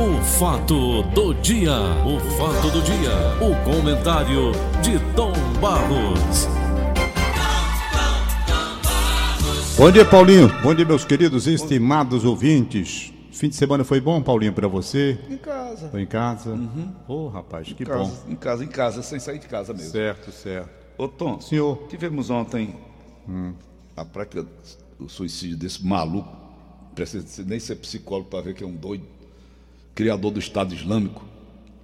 O fato do dia, o fato do dia, o comentário de Tom Barros. Bom dia, Paulinho. Bom dia, meus queridos e estimados ouvintes. Fim de semana foi bom, Paulinho, para você? Em casa. Foi em casa? Uhum. Ô, rapaz, que em bom. casa, Em casa, em casa, sem sair de casa mesmo. Certo, certo. Ô, Tom, Senhor. tivemos ontem a prática do suicídio desse maluco. Precisa nem ser psicólogo para ver que é um doido. Criador do Estado Islâmico,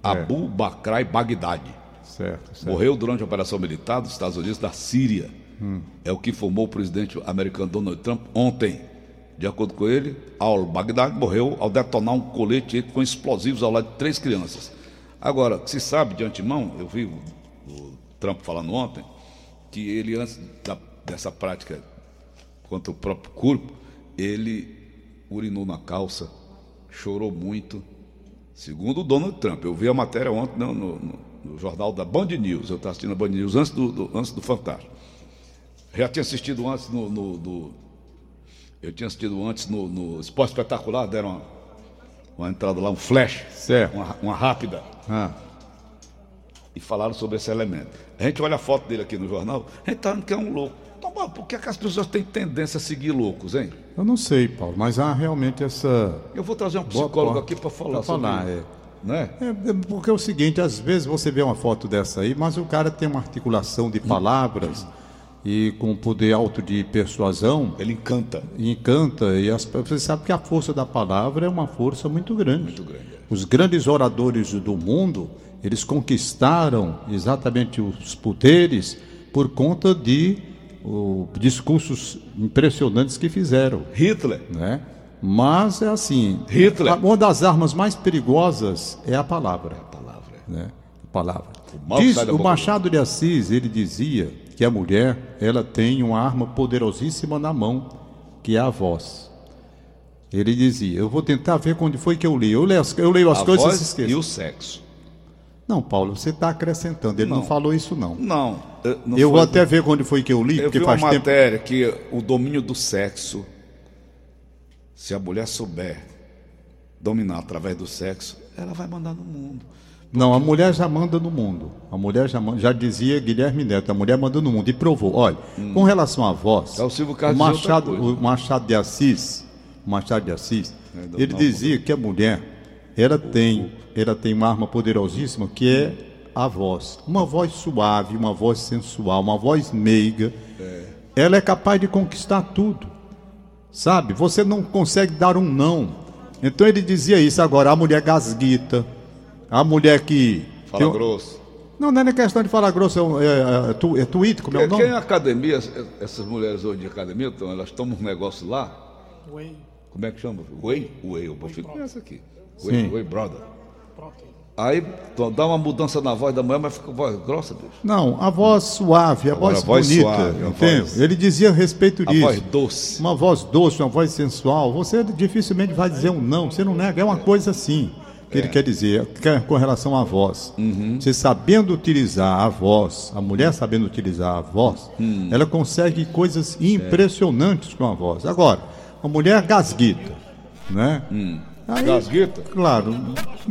Abu Bakr Baghdad. Certo, certo. Morreu durante a operação militar dos Estados Unidos da Síria. É o que informou o presidente americano Donald Trump ontem. De acordo com ele, al-Baghdad morreu ao detonar um colete com explosivos ao lado de três crianças. Agora, se sabe de antemão, eu vi o, o Trump falando ontem, que ele, antes da- dessa prática contra o próprio corpo, ele urinou na calça, chorou muito, Segundo o Donald Trump, eu vi a matéria ontem no, no- no- jornal da Band News, eu estava assistindo a Band News antes do, do- antes do Fantástico. Já tinha assistido antes no. no- no- eu tinha assistido antes no, no Esporte Espetacular, deram uma, uma entrada lá, um flash, Certo. uma, uma rápida, Ah, e falaram sobre esse elemento. A gente olha a foto dele aqui no jornal, a gente está vendo que é um louco. Mas por que, é que as pessoas têm tendência a seguir loucos, hein? eu não sei, Paulo, mas há realmente essa. Eu vou trazer um psicólogo aqui para falar Pra falar, sobre é. isso. Né? É, é porque é o seguinte, às vezes você vê uma foto dessa aí, mas o cara tem uma articulação de palavras e com poder alto de persuasão, Ele encanta. encanta, e as, você sabe que a força da palavra é uma força muito grande. Muito grande, é. Os grandes oradores do mundo, eles conquistaram exatamente os poderes por conta de o, discursos impressionantes que fizeram, Hitler. né? Mas é assim, Hitler. a- uma das armas mais perigosas é a palavra Palavra. né? A palavra. O Diz, o Machado de Assis, ele dizia que a mulher, ela tem uma arma poderosíssima na mão, que é a voz. Ele dizia, eu vou tentar ver quando foi que eu li. Eu leio as, eu leio as a coisas e voz e o sexo. Não, Paulo, você está acrescentando. Ele não. Não. falou isso, não. Não. eh, não eu vou até ver quando foi que eu li, Eu porque vi uma faz tempo. matéria que o domínio do sexo, se a mulher souber dominar através do sexo, ela vai mandar no mundo. Não, a mulher já manda no mundo. A mulher já, man- já dizia Guilherme Neto, a mulher manda no mundo. E provou. Olha, com relação à voz, É o Silvio Carlos Machado, o Machado de Assis, o Machado de Assis, É, ele dizia que a mulher, ela tem, ela tem uma arma poderosíssima que é a voz. Uma voz suave, uma voz sensual, uma voz meiga. Ela é capaz de conquistar tudo. Sabe? Você não consegue dar um não. Então ele dizia isso. Agora, a mulher gasguita, a mulher que. Fala tem grosso. Não, não é nem questão de falar grosso, é, um- é, é, tu- é tweet, como é o Quem, quem nome? é academia, essas mulheres hoje de academia, então, elas tomam um negócio lá. Como é que chama? Whey? Whey, eu prefiro conhece aqui. Sim. Whey Brother. Aí dá uma mudança na voz da mulher, mas fica voz grossa, bicho. Não, a voz suave, a Agora, voz a voz bonita. suave, a entende? voz- Ele dizia a respeito A disso. voz doce. Uma voz doce, uma voz sensual. Você dificilmente vai dizer um não, você não nega. É uma coisa assim que É. ele quer dizer é com relação à voz. Uhum. Você sabendo utilizar a voz, a mulher sabendo utilizar a voz, Hum. ela consegue coisas É. impressionantes com a voz. Agora, a mulher gasguita, né? Aí, Gasguita? Claro,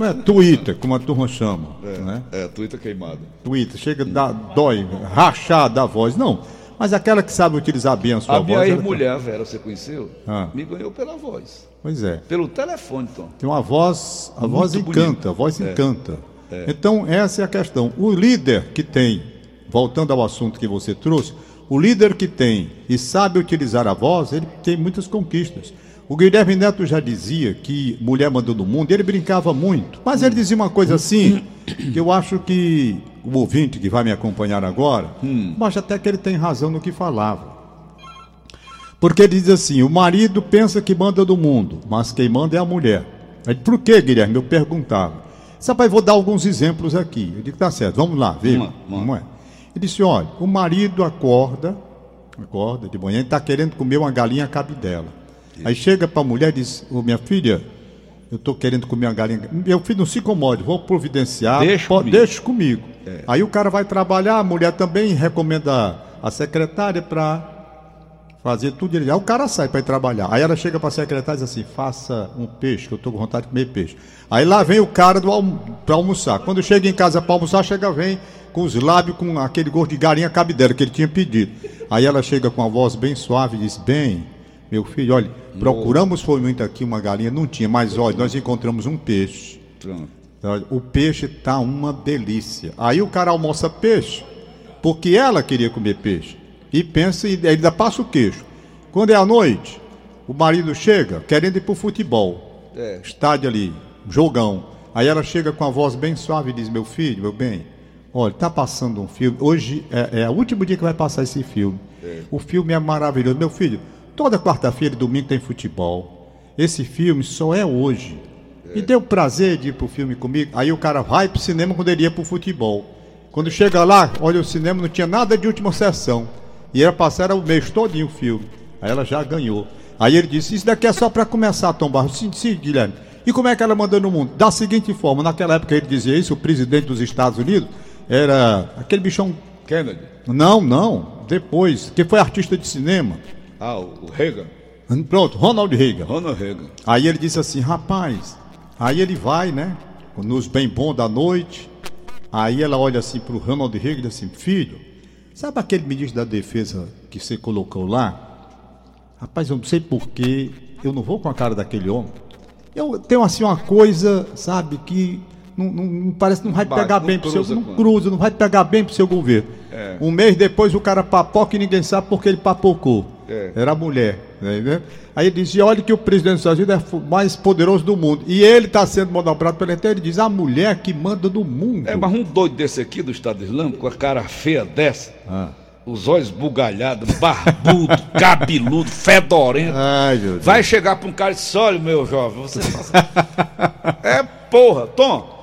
é Twitter, como a turma chama, né? É, Twitter queimado. Twitter, chega, dá, dói, rachar da voz. Não, mas aquela que sabe utilizar bem a sua A minha voz. ela- ex-mulher, a Vera, você conheceu? Ah. Me ganhou pela voz. Pois é. Pelo telefone, Tom. Tem uma voz, a voz bonito. encanta, a voz encanta. Então, essa é a questão. O líder que tem, voltando ao assunto que você trouxe, o líder que tem e sabe utilizar a voz, ele tem muitas conquistas. O Guilherme Neto já dizia que mulher mandou no mundo, ele brincava muito. Mas ele dizia uma coisa assim, que eu acho que o ouvinte que vai me acompanhar agora, acho até que ele tem razão no que falava. Porque ele diz assim: o marido pensa que manda do mundo, mas quem manda é a mulher. Aí, por que, Guilherme? Eu perguntava. Sabe, vou dar alguns exemplos aqui. Eu digo, tá certo, vamos lá, lá. Como é? Ele disse: olha, o marido acorda, acorda de manhã e está querendo comer uma galinha cabidela. Aí chega para a mulher e diz: Ô minha filha, eu estou querendo comer uma galinha. Meu filho, não se incomode, vou providenciar. Deixa pode- comigo. deixa comigo. Aí o cara vai trabalhar, a mulher também recomenda a secretária para Fazia tudo direito. Aí o cara sai para ir trabalhar. Aí ela chega para a secretária e diz assim: faça um peixe, que eu estou com vontade de comer peixe. Aí lá vem o cara alm para almoçar. Quando chega em casa para almoçar, chega, vem com os lábios com aquele gosto de galinha cabidela que ele tinha pedido. Aí ela chega com a voz bem suave e diz: Bem, meu filho, olha, procuramos foi muito aqui uma galinha, não tinha, mas olha, nós encontramos um peixe. O peixe tá uma delícia. Aí o cara almoça peixe, porque ela queria comer peixe e pensa e ainda passa o queixo. Quando é à noite, o marido chega querendo ir para o futebol. É. Estádio ali, jogão. Aí ela chega com a voz bem suave e diz: Meu filho, meu bem, olha, tá passando um filme. Hoje é, é o último dia que vai passar esse filme. É. O filme é maravilhoso. Meu filho, toda quarta-feira e domingo tem futebol. Esse filme só é hoje. É. E deu prazer de ir pro filme comigo. Aí o cara vai pro cinema quando ele ia pro futebol. Quando chega lá, olha o cinema, não tinha nada de última sessão. E era passar o mês todinho o filme. Aí ela já ganhou. Aí ele disse: Isso daqui é só para começar, Tom Barros. Sim, sim, Guilherme. E como é que ela mandou no mundo? Da seguinte forma: naquela época ele dizia isso, o presidente dos Estados Unidos era aquele bichão. Kennedy? Não, não. Depois, que foi artista de cinema. Ah, o Reagan. Pronto, Ronald Reagan. Ronald Reagan. Aí ele disse assim: Rapaz. Aí ele vai, né? Nos bem bom da noite. Aí ela olha assim para o Ronald Reagan e diz assim: Filho. Sabe aquele ministro da Defesa que você colocou lá? Rapaz, eu não sei porquê, eu não vou com a cara daquele homem. Eu tenho assim uma coisa, sabe, que não, não, não parece não vai pegar bem pro seu. Não cruza, não vai pegar bem pro seu governo. É. Um mês depois o cara papoca e ninguém sabe porque ele papocou. É. Era mulher. Né? Aí ele dizia: olha que o presidente dos Estados Unidos é o mais poderoso do mundo. E ele está sendo manobrado pela internet. Ele diz: a mulher que manda do mundo. É, mas um doido desse aqui do Estado Islâmico, com a cara feia dessa. Ah. Os olhos bugalhados, barbudo, cabeludo, fedorento. Ai, Vai chegar para um cara e dizer: olha, meu jovem, você. é porra, Tom.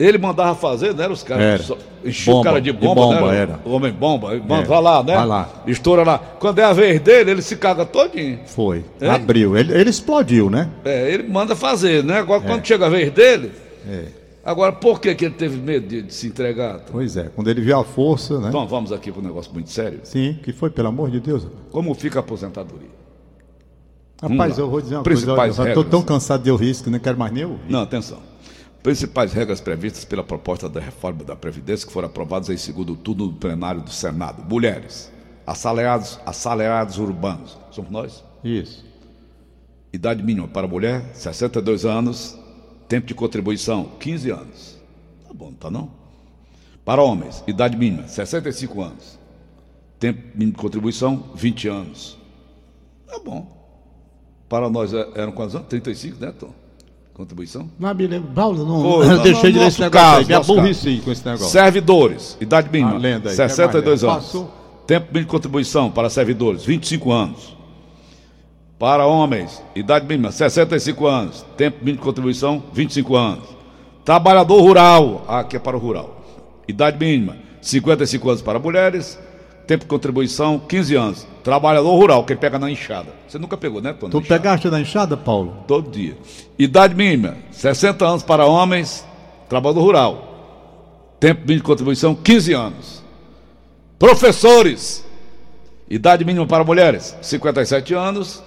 Ele mandava fazer, né? Os caras enchiam o cara de bomba, de bomba né? Era. O homem bomba. É. Vai lá, né? Vai lá. Estoura lá. Quando é a vez dele, ele se caga todinho. Foi. É? Abriu. Ele, ele explodiu, né? É, ele manda fazer, né? Agora, é. quando chega a vez dele. É. Agora, por que, que ele teve medo de, de, se entregar? Tom? Pois é, quando ele viu a força, né? Então vamos aqui para um negócio muito sério. Sim, que foi, pelo amor de Deus. Como fica a aposentadoria? Rapaz, eu vou dizer uma Principais coisa. Estou tão cansado de eu rir que não quero mais nem ouvir. Não, atenção. Principais regras previstas pela proposta da reforma da Previdência que foram aprovadas em segundo turno do plenário do Senado. Mulheres, assalariados, assalariados urbanos. Somos nós? Isso. Idade mínima para mulher, 62 anos. Tempo de contribuição, 15 anos. Tá bom, tá não? Para homens, idade mínima, 65 anos. Tempo mínimo de contribuição, 20 anos. Tá bom. Para nós é, eram quantos anos? 35, né, Tom? Contribuição? Não me lembro. Paulo, não, Foi, não, deixei de ler esse negócio caso. Me aborreci com esse negócio. Servidores, idade mínima, lenda aí, 62 anos. Passou. Tempo mínimo de contribuição para servidores, 25 anos. Para homens, idade mínima, 65 anos. Tempo mínimo de contribuição, 25 anos. Trabalhador rural, aqui é para o rural. Idade mínima, 55 anos para mulheres, Tempo de contribuição, 15 anos. Trabalhador rural, que pega na enxada. Você nunca pegou, né, Tony? Tu pegaste na enxada, Paulo? Todo dia. Idade mínima, 60 anos para homens, trabalhador rural. Tempo mínimo de contribuição, 15 anos. Professores, idade mínima para mulheres, 57 anos.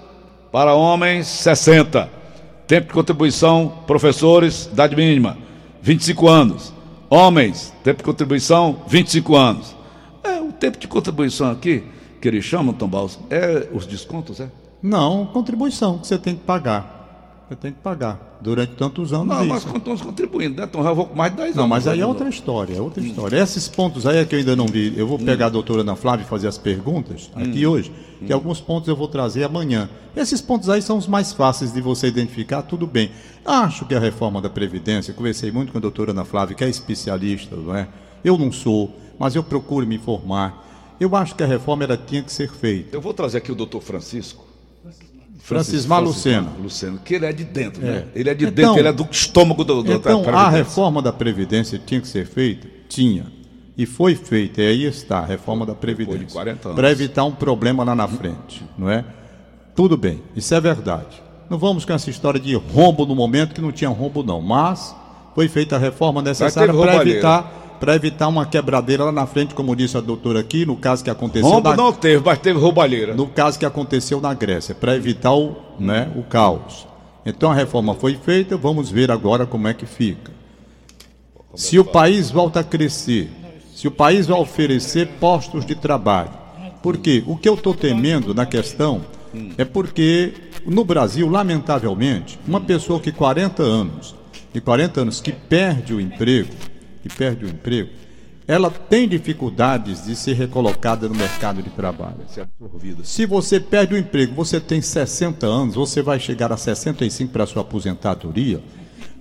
Para homens, 60. Tempo de contribuição, professores, idade mínima, 25 anos. Homens, tempo de contribuição, 25 anos. Tempo de contribuição aqui, que eles chamam, Tom Baus, é os descontos, é? Não, contribuição que você tem que pagar. Você tem que pagar durante tantos anos. Não, mas estamos contribuindo, né? Então já vou com mais de 10 anos. Não, mas aí é outra história, é outra hum. história. Esses pontos aí é que eu ainda não vi. Eu vou hum. pegar hum. a doutora Ana Flávia e fazer as perguntas aqui hum. hoje, que hum. alguns pontos eu vou trazer amanhã. Esses pontos aí são os mais fáceis de você identificar, tudo bem. Acho que a reforma da Previdência, conversei muito com a doutora Ana Flávia, que é especialista, não é? Eu não sou mas eu procuro me informar. Eu acho que a reforma ela tinha que ser feita. Eu vou trazer aqui o doutor Francisco. Francisco Maluceno. Luceno, que ele é de dentro, é. né? Ele é de então, dentro, ele é do estômago do, do Então, a reforma da Previdência tinha que ser feita? Tinha. E foi feita, e aí está, a reforma da Previdência. Para evitar um problema lá na frente, não é? Tudo bem, isso é verdade. Não vamos com essa história de rombo no momento que não tinha rombo, não. Mas foi feita a reforma necessária para evitar para evitar uma quebradeira lá na frente, como disse a doutora aqui, no caso que aconteceu Rombo na... não teve, mas teve roubalheira. no caso que aconteceu na Grécia, para evitar o, né, o caos. Então a reforma foi feita, vamos ver agora como é que fica. Se o país volta a crescer, se o país vai oferecer postos de trabalho. Porque o que eu estou temendo na questão é porque no Brasil, lamentavelmente, uma pessoa que 40 anos, de 40 anos que perde o emprego, que perde o emprego, ela tem dificuldades de ser recolocada no mercado de trabalho. Se você perde o emprego, você tem 60 anos, você vai chegar a 65 para sua aposentadoria.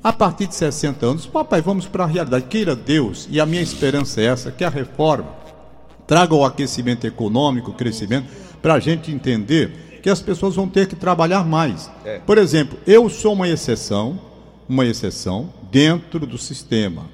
A partir de 60 anos, papai, vamos para a realidade. Queira Deus, e a minha esperança é essa, que a reforma traga o aquecimento econômico, o crescimento, para a gente entender que as pessoas vão ter que trabalhar mais. É. Por exemplo, eu sou uma exceção, uma exceção dentro do sistema.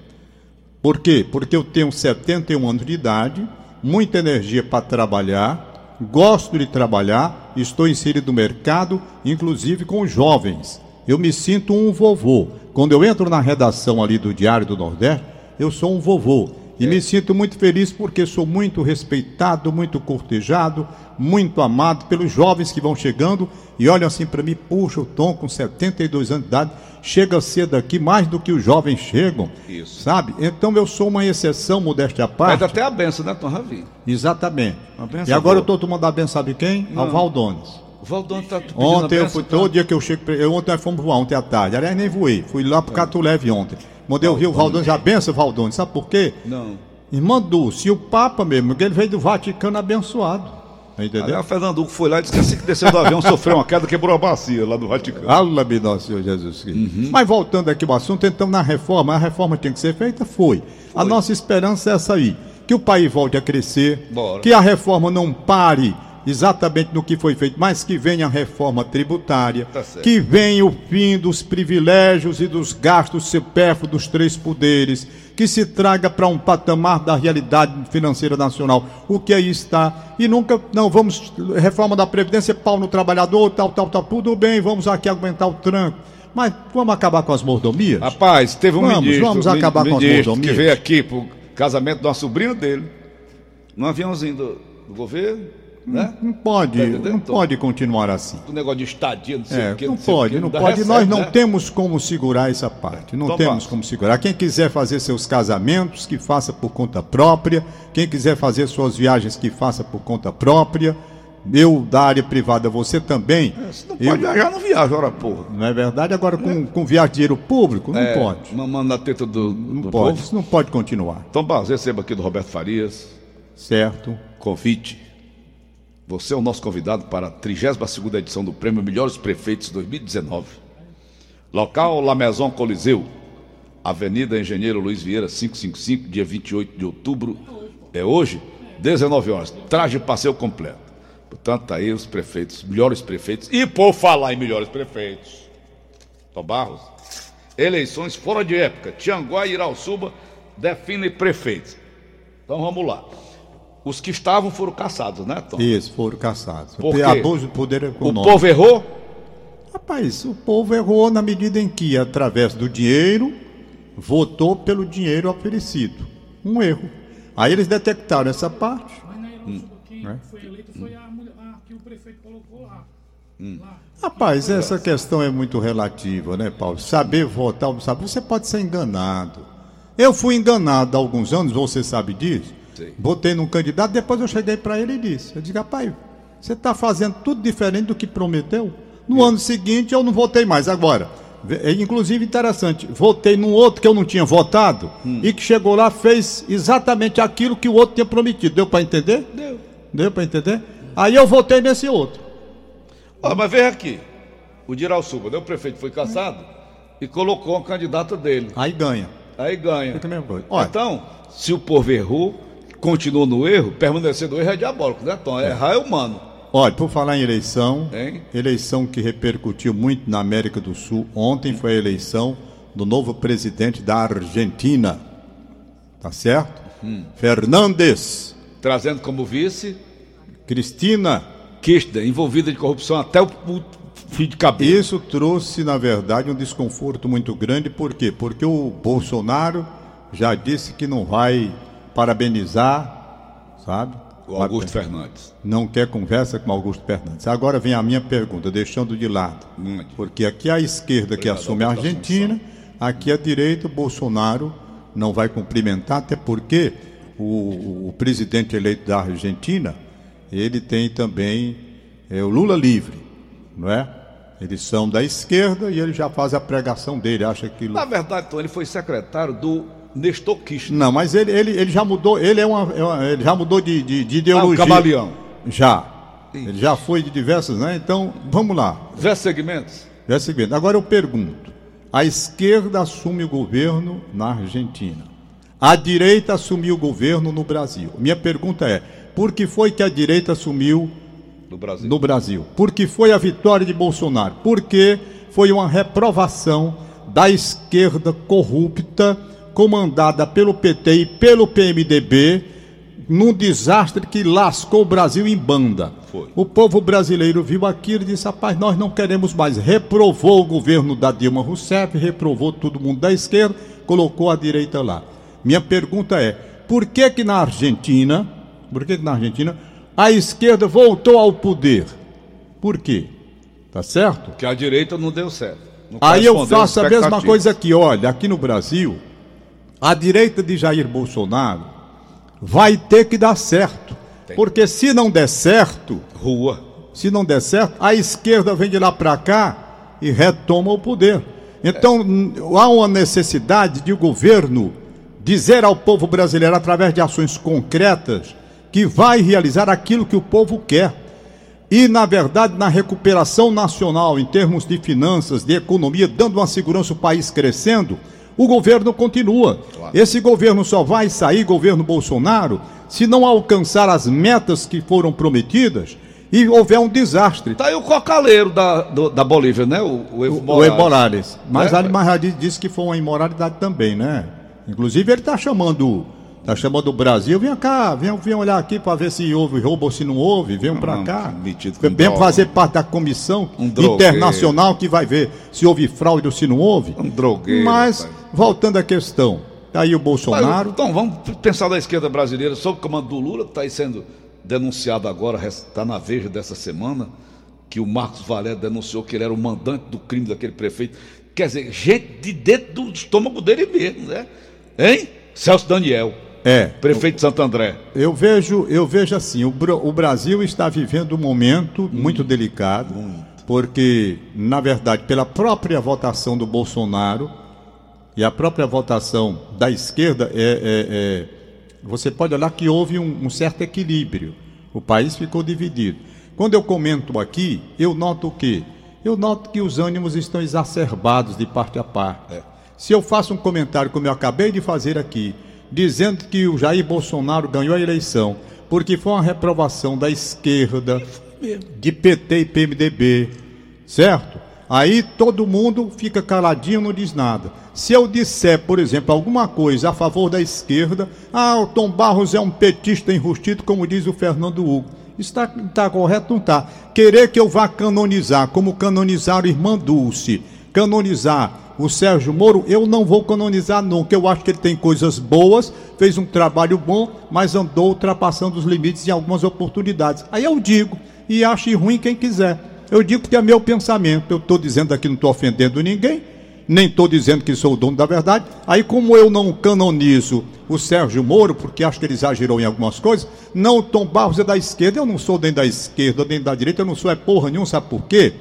Por quê? Porque eu tenho 71 anos de idade, muita energia para trabalhar, gosto de trabalhar, estou inserido no mercado, inclusive com jovens. Eu me sinto um vovô. Quando eu entro na redação ali do Diário do Nordeste, eu sou um vovô. E me sinto muito feliz porque sou muito respeitado, muito cortejado, muito amado pelos jovens que vão chegando e olham assim para mim, puxa, o Tom com 72 anos de idade, chega cedo aqui mais do que os jovens chegam. Isso. Sabe? Então eu sou uma exceção, modéstia à parte. Mas até a benção, né, Tom Ravi? Exatamente. E agora boa. eu estou tomando a benção, sabe quem? Ao Valdones. O Valdão tá pedindo a Ontem eu fui, tá? todo dia que eu chego, eu, ontem nós fomos voar, ontem à tarde. Aliás, nem voei. Fui lá pro Cato Leve ontem. Mandei o Rio Valdones, já benção, Valdones. Sabe por quê? Não. Irmã Dulce, e o Papa mesmo, que ele veio do Vaticano abençoado. Entendeu? Aliás, o Fernando Hugo foi lá e disse que assim que desceu do avião sofreu uma queda, quebrou a bacia lá do Vaticano. Fala-me, nosso Senhor Jesus Cristo. Mas voltando aqui ao assunto, então na reforma, a reforma tinha que ser feita? Foi. A nossa esperança é essa aí. Que o país volte a crescer, Bora. que a reforma não pare exatamente no que foi feito, mas que venha a reforma tributária, Tá que venha o fim dos privilégios e dos gastos supérfluos dos três poderes, que se traga para um patamar da realidade financeira nacional, o que aí está, e nunca, não, vamos, reforma da Previdência, pau no trabalhador, tal, tal, tal, tudo bem, vamos aqui aguentar o tranco, mas vamos acabar com as mordomias? Rapaz, teve um Vamos, ministro, vamos acabar com as ministro que mordomias. veio aqui pro casamento de uma sobrinha dele, num aviãozinho do, do governo, né? Não pode, Tá não Tom? pode continuar assim. O negócio de estadia, não sei É, o que. não sei o pode, quê, não pode. recebe, Nós não né? temos como segurar essa parte. Não Então temos como segurar. Quem quiser fazer seus casamentos, que faça por conta própria. Quem quiser fazer suas viagens, que faça por conta própria. Eu, da área privada, você também. Se não Eu- pode viajar, não viaja, ora porra. Não é verdade? Agora, com, com viagem de dinheiro público, não É, pode. Mamando na teta do, Não do pode. povo. Isso não pode continuar. Então, Bas, receba aqui do Roberto Farias, Certo? convite. Você é o nosso convidado para a 32ª edição do Prêmio Melhores Prefeitos 2019. Local La Maison Coliseu, Avenida Engenheiro Luiz Vieira 555, dia 28 de outubro. É hoje, 19 horas. Traje passeio completo. Portanto, aí os prefeitos, melhores prefeitos. E por falar em melhores prefeitos, Tom Barros, eleições fora de época. Tianguá e Irauçuba definem prefeitos. Então vamos lá. Os que estavam foram caçados, né, Tom? Isso, foram caçados. Por quê? Abuso de poder O econômico. povo errou? Rapaz, o povo errou na medida em que, através do dinheiro, votou pelo dinheiro oferecido. Um erro. Aí eles detectaram essa parte. Mas na Irauçuba, quem foi eleito foi a, mulher- a que o prefeito colocou lá. lá. Rapaz, essa questão é muito relativa, né, Paulo? Saber votar saber, você pode ser enganado. Eu fui enganado há alguns anos, você sabe disso. Sim. Votei num candidato, depois eu cheguei para ele e disse: Eu disse, rapaz, você está fazendo tudo diferente do que prometeu. No ano seguinte eu não votei mais. Agora, é inclusive interessante, votei num outro que eu não tinha votado e que chegou lá fez exatamente aquilo que o outro tinha prometido. Deu para entender? Deu. Deu para entender? Aí eu votei nesse outro. Ó, mas veja aqui. O de Irauçuba, né? o prefeito foi caçado e colocou uma candidata dele. Aí ganha. Aí ganha. Fica a mesma coisa. Olha, Então, se o povo errou, continuou no erro, permanecer no erro é diabólico, né, Tom? Errar é humano. Olha, por falar em eleição, Hein? eleição que repercutiu muito na América do Sul, ontem foi a eleição do novo presidente da Argentina. Tá certo? Hum. Fernandes, Trazendo como vice Cristina. Kirchner, envolvida de corrupção até o, fim de cabelo. Isso trouxe, na verdade, um desconforto muito grande. Por quê? Porque o Bolsonaro já disse que não vai parabenizar, sabe? O Augusto Fernandes. Não quer conversa com Augusto Fernandes. Agora vem a minha pergunta, deixando de lado. Porque aqui é a esquerda Obrigado, que assume a Argentina, aqui a direita, o Bolsonaro não vai cumprimentar, até porque o, o presidente eleito da Argentina, ele tem também é, o Lula livre, não é? Eles são da esquerda e ele já faz a pregação dele, acha que. Na verdade, Tom, ele foi secretário do Nestor Kirchner. Não, mas ele, ele, ele já mudou, ele é uma, é uma ele já mudou de, de, de ideologia. Ah, o camaleão. Já. Ixi. Ele já foi de diversas, né? Então, vamos lá. Diversos segmentos. Diversos segmentos. Agora eu pergunto: a esquerda assume o governo na Argentina. A direita assumiu o governo no Brasil. Minha pergunta é: por que foi que a direita assumiu no Brasil? No Brasil? Por que foi a vitória de Bolsonaro? Porque foi uma reprovação da esquerda corrupta comandada pelo PT e pelo PMDB, num desastre que lascou o Brasil em banda. Foi. O povo brasileiro viu aquilo e disse: rapaz, nós não queremos mais. Reprovou o governo da Dilma Rousseff, reprovou todo mundo da esquerda, colocou a direita lá. Minha pergunta é: por que que na Argentina, por que que na Argentina a esquerda voltou ao poder? Por quê? Tá certo? Que a direita não deu certo. Não Aí eu faço a mesma coisa aqui, olha, aqui no Brasil, a direita de Jair Bolsonaro vai ter que dar certo. Tem. Porque se não der certo, rua. Se não der certo, a esquerda vem de lá para cá e retoma o poder. Então, é. há uma necessidade de o governo dizer ao povo brasileiro através de ações concretas que vai realizar aquilo que o povo quer. E, na verdade, na recuperação nacional, em termos de finanças, de economia, dando uma segurança ao país crescendo, o governo continua. Claro. Esse governo só vai sair, governo Bolsonaro, se não alcançar as metas que foram prometidas e houver um desastre. Está aí o cocaleiro da, do, da Bolívia, né? O, o Evo Morales. O Evo Morales. Mas é? Ali disse que foi uma imoralidade também, né? Inclusive ele está chamando Tá chamando o Brasil, vem cá, vem, vem olhar aqui para ver se houve roubo ou se não houve, vem para cá. Vem fazer parte da comissão um internacional que vai ver se houve fraude ou se não houve. Um drogueiro. Mas, pai. voltando à questão, tá aí o Bolsonaro. então, vamos pensar da esquerda brasileira, sob o comando do Lula, que está aí sendo denunciado agora, está na veja dessa semana, que o Marcos Valério denunciou que ele era o mandante do crime daquele prefeito. Quer dizer, gente de dentro do estômago dele mesmo, né? Hein? Celso Daniel. É. Prefeito de Santo André. Eu vejo, eu vejo assim, o, o Brasil está vivendo um momento hum, muito delicado, muito. porque, na verdade, pela própria votação do Bolsonaro e a própria votação da esquerda, é, é, é você pode olhar que houve um, um certo equilíbrio. O país ficou dividido. Quando eu comento aqui, eu noto o quê? Eu noto que os ânimos estão exacerbados de parte a parte. É. Se eu faço um comentário como eu acabei de fazer aqui, dizendo que o Jair Bolsonaro ganhou a eleição porque foi uma reprovação da esquerda, de PT e PMDB, certo? Aí todo mundo fica caladinho, não diz nada. Se eu disser, por exemplo, alguma coisa a favor da esquerda, ah, o Tom Barros é um petista enrustido, como diz o Fernando Hugo. Está, está correto? Não está. Querer que eu vá canonizar, como canonizaram Irmã Dulce, canonizar o Sérgio Moro, eu não vou canonizar nunca. Eu acho que ele tem coisas boas, fez um trabalho bom, mas andou ultrapassando os limites em algumas oportunidades. Aí eu digo, e ache ruim quem quiser. Eu digo que é meu pensamento. Eu estou dizendo aqui, não estou ofendendo ninguém, nem estou dizendo que sou o dono da verdade. Aí, como eu não canonizo o Sérgio Moro, porque acho que ele exagerou em algumas coisas, não o Tom Barros é da esquerda, eu não sou nem da esquerda, nem da direita, eu não sou é porra nenhuma, sabe por quê?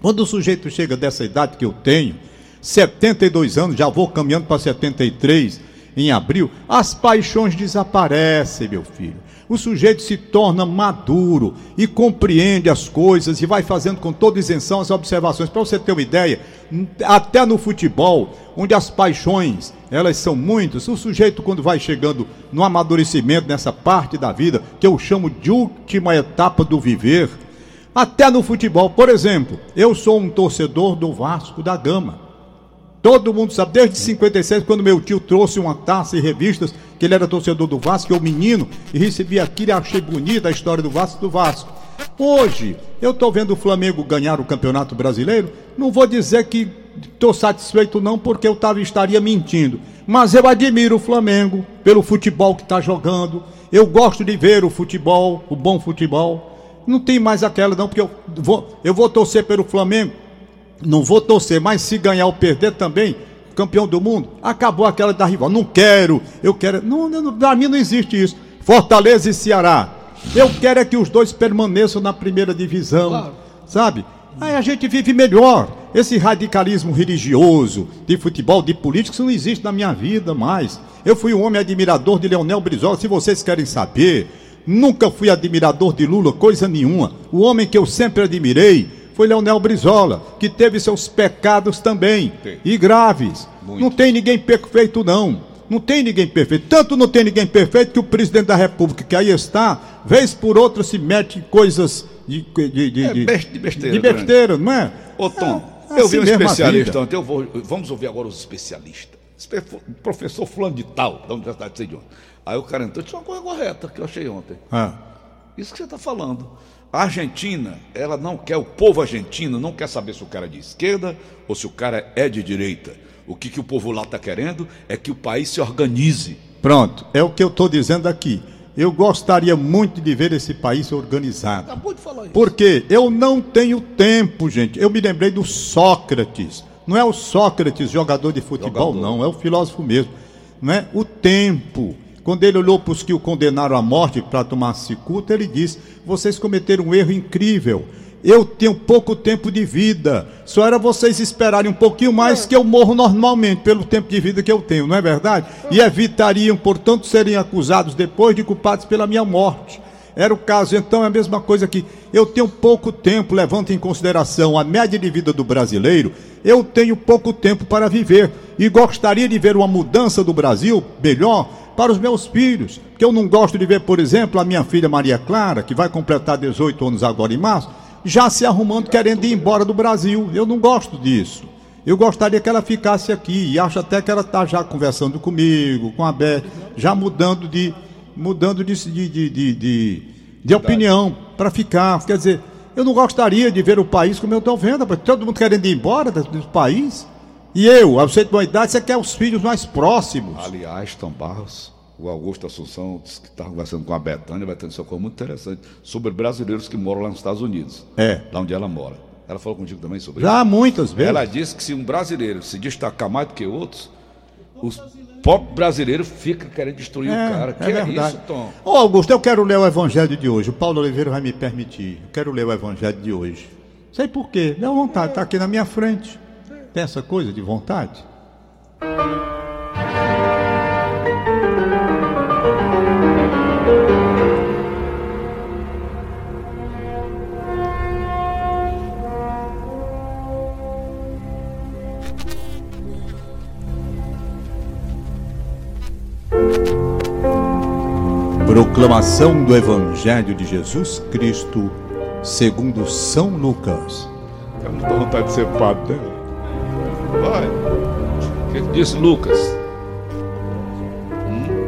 Quando o sujeito chega dessa idade que eu tenho, 72 anos, já vou caminhando para 73 em abril, as paixões desaparecem, meu filho. O sujeito se torna maduro e compreende as coisas e vai fazendo com toda isenção as observações. Para você ter uma ideia, até no futebol, onde as paixões, elas são muitas, o sujeito quando vai chegando no amadurecimento nessa parte da vida, que eu chamo de última etapa do viver, até no futebol, por exemplo, eu sou um torcedor do Vasco da Gama. Todo mundo sabe, desde 56, quando meu tio trouxe uma taça e revistas, que ele era torcedor do Vasco, eu menino, e recebi aquilo e achei bonita a história do Vasco do Vasco. Hoje, eu estou vendo o Flamengo ganhar o Campeonato Brasileiro, não vou dizer que estou satisfeito não, porque eu tava, estaria mentindo. Mas eu admiro o Flamengo pelo futebol que está jogando. Eu gosto de ver o futebol, o bom futebol. Não tem mais aquela, não, porque eu vou, eu vou torcer pelo Flamengo. Não vou torcer, mas se ganhar ou perder também, campeão do mundo, acabou aquela da rival. Não quero, eu quero. Não, não, pra mim não existe isso. Fortaleza e Ceará. Eu quero é que os dois permaneçam na primeira divisão. Claro. Sabe? Aí a gente vive melhor. Esse radicalismo religioso, de futebol, de política, isso não existe na minha vida mais. Eu fui um homem admirador de Leonel Brizola, se vocês querem saber. Nunca fui admirador de Lula, coisa nenhuma. O homem que eu sempre admirei foi Leonel Brizola, que teve seus pecados também, e graves. Muito. Não tem ninguém perfeito, não. Não tem ninguém perfeito. Tanto não tem ninguém perfeito que o presidente da República, que aí está, vez por outra se mete em coisas de, de, de, é, de, besteira. De besteira, não é? Ô, Tom, é, eu vi um especialista ontem, eu vou, vamos ouvir agora os especialistas. Professor fulano de tal, da Universidade de Seidion. Aí o cara entrou, tinha uma coisa correta que eu achei ontem. Ah. Isso que você está falando. A Argentina, ela não quer, o povo argentino não quer saber se o cara é de esquerda ou se o cara é de direita. O que, que o povo lá está querendo é que o país se organize. Pronto, é o que eu estou dizendo aqui. Eu gostaria muito de ver esse país organizado. Acabou de falar isso. Porque eu não tenho tempo, gente. Eu me lembrei do Sócrates. Não é o Sócrates, jogador de futebol, jogador. não. É o filósofo mesmo. Não é o tempo. Quando ele olhou para os que o condenaram à morte para tomar cicuta, ele disse: Vocês cometeram um erro incrível. Eu tenho pouco tempo de vida. Só era vocês esperarem um pouquinho mais que eu morro normalmente pelo tempo de vida que eu tenho, não é verdade? E evitariam, portanto, serem acusados depois de culpados pela minha morte. Era o caso, então é a mesma coisa que eu tenho pouco tempo, levando em consideração a média de vida do brasileiro, eu tenho pouco tempo para viver e gostaria de ver uma mudança do Brasil melhor para os meus filhos, que eu não gosto de ver, por exemplo, a minha filha Maria Clara, que vai completar 18 anos agora em março, já se arrumando, querendo ir embora do Brasil. Eu não gosto disso. Eu gostaria que ela ficasse aqui e acho até que ela está já conversando comigo, com a Beth, já mudando de mudando de, de, de, de, de opinião para ficar. Quer dizer, eu não gostaria de ver o país como eu estou vendo, todo mundo querendo ir embora do, do país. E eu, a você de boa idade, você quer os filhos mais próximos. Aliás, Tom Barros, o Augusto Assunção disse que estava conversando com a Betânia, vai ter uma coisa muito interessante, sobre brasileiros que moram lá nos Estados Unidos. É. Lá onde ela mora. Ela falou contigo também sobre Já isso? Já muitas vezes. Ela disse que se um brasileiro se destacar mais do que outros, os próprios brasileiros ficam querendo destruir é, o cara. Que é, é isso, Tom? Ô Augusto, eu quero ler o evangelho de hoje. O Paulo Oliveira vai me permitir. Eu quero ler o evangelho de hoje. Sei por quê. Dá vontade, está aqui na minha frente. Tem essa coisa de vontade? Proclamação do Evangelho de Jesus Cristo segundo São Lucas. Tenho vontade de ser padre, né? Vai. O que disse Lucas? Hum?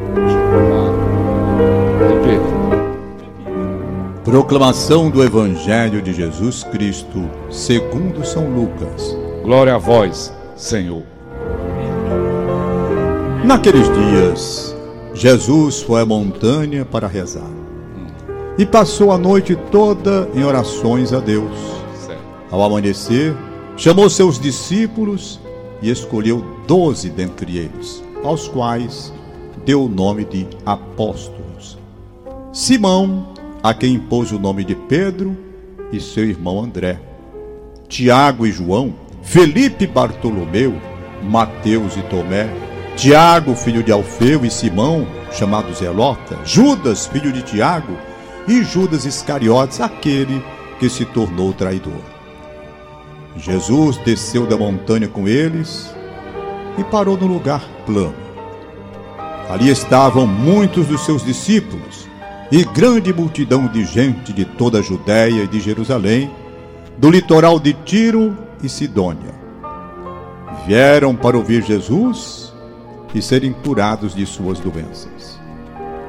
Proclamação do Evangelho de Jesus Cristo segundo São Lucas. Glória a vós, Senhor. Naqueles dias Jesus foi à montanha para rezar. E passou a noite toda em orações a Deus. Ao amanhecer, chamou seus discípulos e escolheu doze dentre eles, aos quais deu o nome de apóstolos. Simão, a quem pôs o nome de Pedro, e seu irmão André. Tiago e João, Felipe e Bartolomeu, Mateus e Tomé, Tiago, filho de Alfeu, e Simão, chamado Zelota, Judas, filho de Tiago, e Judas Iscariotes, aquele que se tornou traidor. Jesus desceu da montanha com eles e parou no lugar plano. Ali estavam muitos dos seus discípulos e grande multidão de gente de toda a Judéia e de Jerusalém, do litoral de Tiro e Sidônia. Vieram para ouvir Jesus e serem curados de suas doenças.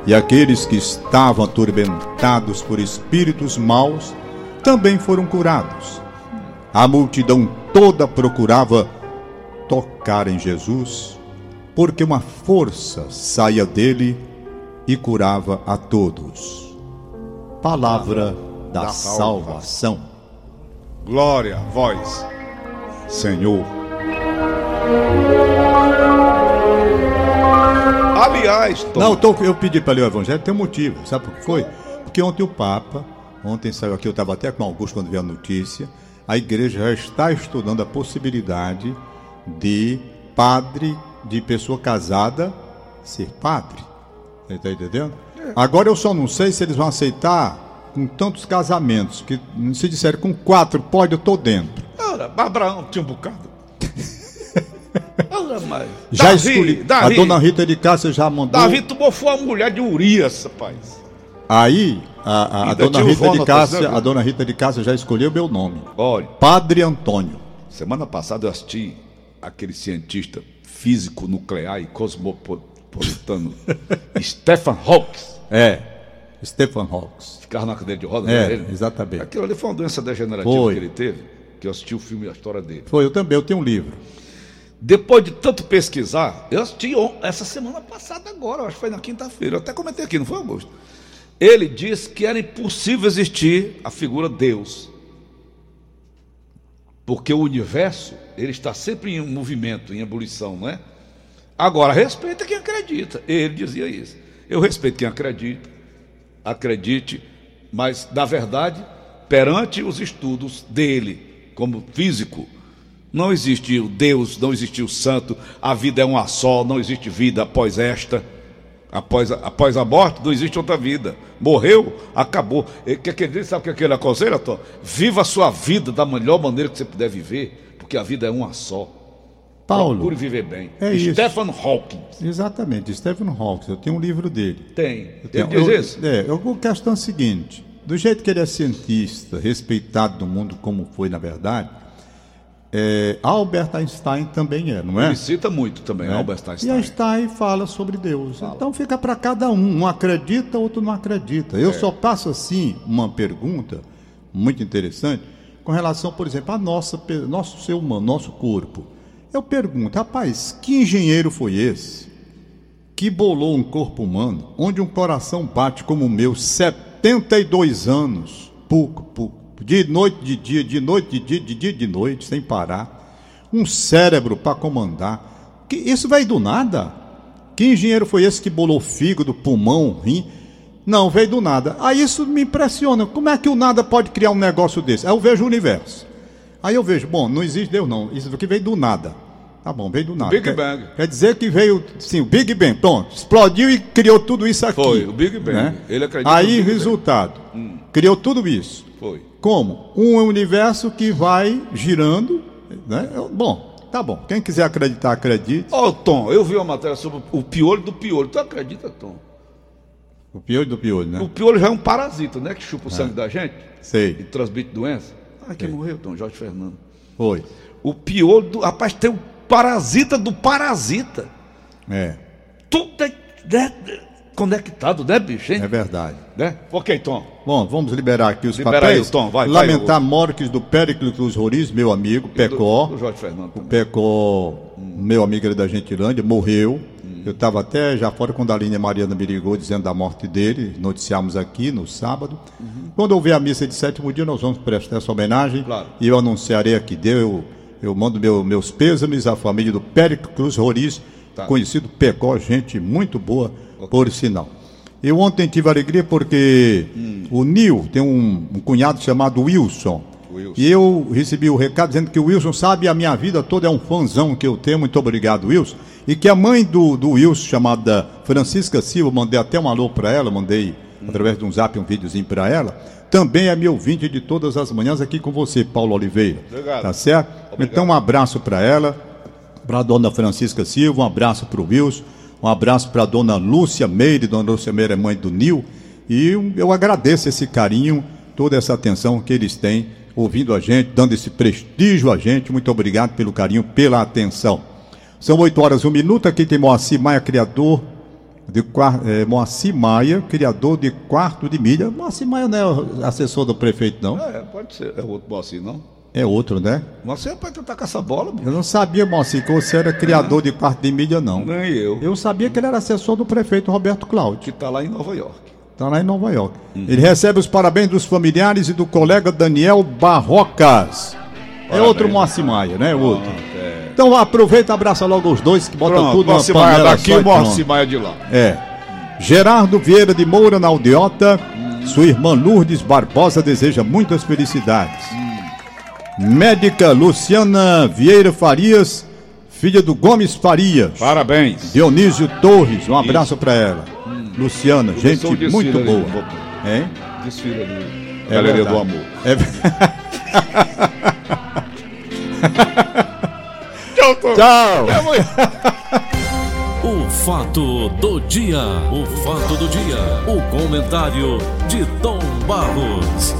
E aqueles que estavam atormentados por espíritos maus também foram curados. A multidão toda procurava tocar em Jesus porque uma força saía dele e curava a todos. Palavra da salvação. Glória a vós, Senhor. Aliás, Tom, Não, eu, tô- eu pedi para ler o Evangelho, tem um motivo. Sabe por que foi? Porque ontem o Papa, ontem saiu aqui, eu estava até com o Augusto quando veio a notícia, a igreja já está estudando a possibilidade de padre, de pessoa casada, ser padre. Você está entendendo? Agora eu só não sei se eles vão aceitar com tantos casamentos, que se disserem com quatro pode, eu tô dentro. Ora, Abraão tinha um bocado. Ora, mas. Já Davi, escolhi. Davi, a dona Rita de Cássia já mandou. Davi tomou foi a mulher de Urias, rapaz. Aí, a, a- a dona Rita de Cássia, a dona Rita de Cássia já escolheu meu nome. Olha, Padre Antônio. semana passada eu assisti aquele cientista físico nuclear e cosmopolitano Stephen Hawking. É. Stephen Hawks. Ficava na cadeira de rodas, É, né, ele? exatamente. Aquilo ali foi uma doença degenerativa Foi. que ele teve, que eu assisti o filme e a história dele. Foi, eu também, eu tenho um livro. Depois de tanto pesquisar, eu assisti essa semana passada agora, acho que foi na quinta-feira, eu até comentei aqui, não foi, Augusto? Ele disse que era impossível existir a figura Deus. Porque o universo, ele está sempre em movimento, em ebulição, não é? Agora, respeita quem acredita. Ele dizia isso. Eu respeito quem acredita, acredite, mas, na verdade, perante os estudos dele, como físico, não existe o Deus, não existe o santo, a vida é uma só, não existe vida após esta. Após a, após a morte, não existe outra vida. Morreu, acabou. O que, que ele diz? Sabe o que, que ele aconselha, Tom? Viva a sua vida da melhor maneira que você puder viver, porque a vida é uma só. Paulo. Procure viver bem. É isso. Stephen Hawking Exatamente, Stephen Hawking. Eu tenho um livro dele. tem. Eu- Ele diz eu- isso? É, eu, a questão é a seguinte: do jeito que ele é cientista, respeitado no mundo como foi na verdade, é, Albert Einstein também é, não é? Ele cita muito também, né? Albert E Einstein. Einstein fala sobre Deus. Então fica para cada um. Um acredita, outro não acredita. É. Eu só passo assim uma pergunta muito interessante com relação, por exemplo, a nossa nosso ser humano, nosso corpo. Eu pergunto, rapaz, que engenheiro foi esse que bolou um corpo humano onde um coração bate como o meu 72 anos, pouco, pouco, de noite, de dia, de noite, de dia, de dia, de noite, sem parar, um cérebro para comandar. Que isso veio do nada? Que engenheiro foi esse que bolou fígado, pulmão, rim? Não, veio do nada. Aí isso me impressiona. Como é que o nada pode criar um negócio desse? Aí eu vejo o universo. Aí eu vejo, bom, não existe Deus não. Isso aqui veio do nada. Tá bom, veio do nada. Big Quer- Bang. Quer dizer que veio, sim, o Big Bang, pronto, explodiu e criou tudo isso aqui. Foi, o Big Bang. né? Ele acredita Aí, Bang. Hum. Criou tudo isso. Foi. Como? Um universo que vai girando, né? Bom, tá bom. Quem quiser acreditar, acredite. Ô, Tom, eu vi uma matéria sobre o piolho do piolho. Tu acredita, Tom? O piolho do piolho, né? O piolho já é um parasita, né? Que chupa o sangue da gente e Sei, transmite doença. Ah, quem morreu, Tom? Jorge Fernando. foi. O piolho do. Rapaz, tem o parasita do parasita. É, Tudo é né, conectado, né, bicho? Hein? é verdade. Né? Ok, Tom. Bom, vamos liberar aqui os Libera papéis. aí, Tom, vai, vai, Lamentar mortes do Péricles Roriz, meu amigo, Pecó. Do Jorge Fernando O também. Pecó, meu amigo ali da Gentilândia, morreu. Eu estava até já fora quando a Aline Mariana me ligou dizendo da morte dele. Noticiamos aqui no sábado. Quando houver a missa de sétimo dia, nós vamos prestar essa homenagem. Claro. E eu anunciarei aqui. Eu, eu mando meu- meus pêsames à família do Péricles Roriz, Tá. conhecido Pecó, gente muito boa, por sinal. Eu ontem tive alegria porque o Nil tem um, um cunhado chamado Wilson. Wilson. E eu recebi o recado dizendo que o Wilson sabe a minha vida toda, é um fãzão que eu tenho. Muito obrigado, Wilson. E que a mãe do, do Wilson, chamada Francisca Silva, mandei até um alô para ela, mandei através de um zap um videozinho para ela. Também é meu ouvinte de todas as manhãs aqui com você, Paulo Oliveira. Obrigado. Tá certo? Obrigado. Então, um abraço para ela, para a dona Francisca Silva, um abraço para o Wilson, um abraço para dona Lúcia Meire, dona Lúcia Meire é mãe do Nil. E eu agradeço esse carinho, toda essa atenção que eles têm ouvindo a gente, dando esse prestígio a gente. Muito obrigado pelo carinho, pela atenção. São 8 horas e um minuto. Aqui tem Moacir Maia, criador de eh, Moacir Maia, criador de quarto de milha. Moacir Maia não é assessor do prefeito, não? É, pode ser. É outro Moacir, não? É outro, né? Você pode tentar com essa bola, Eu não sabia, Moacir, que você era criador de parte de mídia, não. Nem eu. Eu sabia que ele era assessor do prefeito Roberto Cláudio. Que tá lá em Nova York. Está lá em Nova York. Ele recebe os parabéns dos familiares e do colega Daniel Barrocas. é Parabéns. outro Moacir Maia, né? Outro. É. Então aproveita, abraça logo os dois que botam tudo na Moacir Maia panela daqui. Moacir Maia de lá. É. Gerardo Vieira de Moura na Aldeota. Sua irmã Lourdes Barbosa deseja muitas felicidades. Médica Luciana Vieira Farias, filha do Gomes Farias. Parabéns. Dionísio Torres, um abraço pra ela. Luciana, gente desfile muito ali, boa. Hein? Desfila ali. É Galeria verdade. do Amor. É... Tchau. O fato do dia. O fato do dia. O comentário de Tom Barros.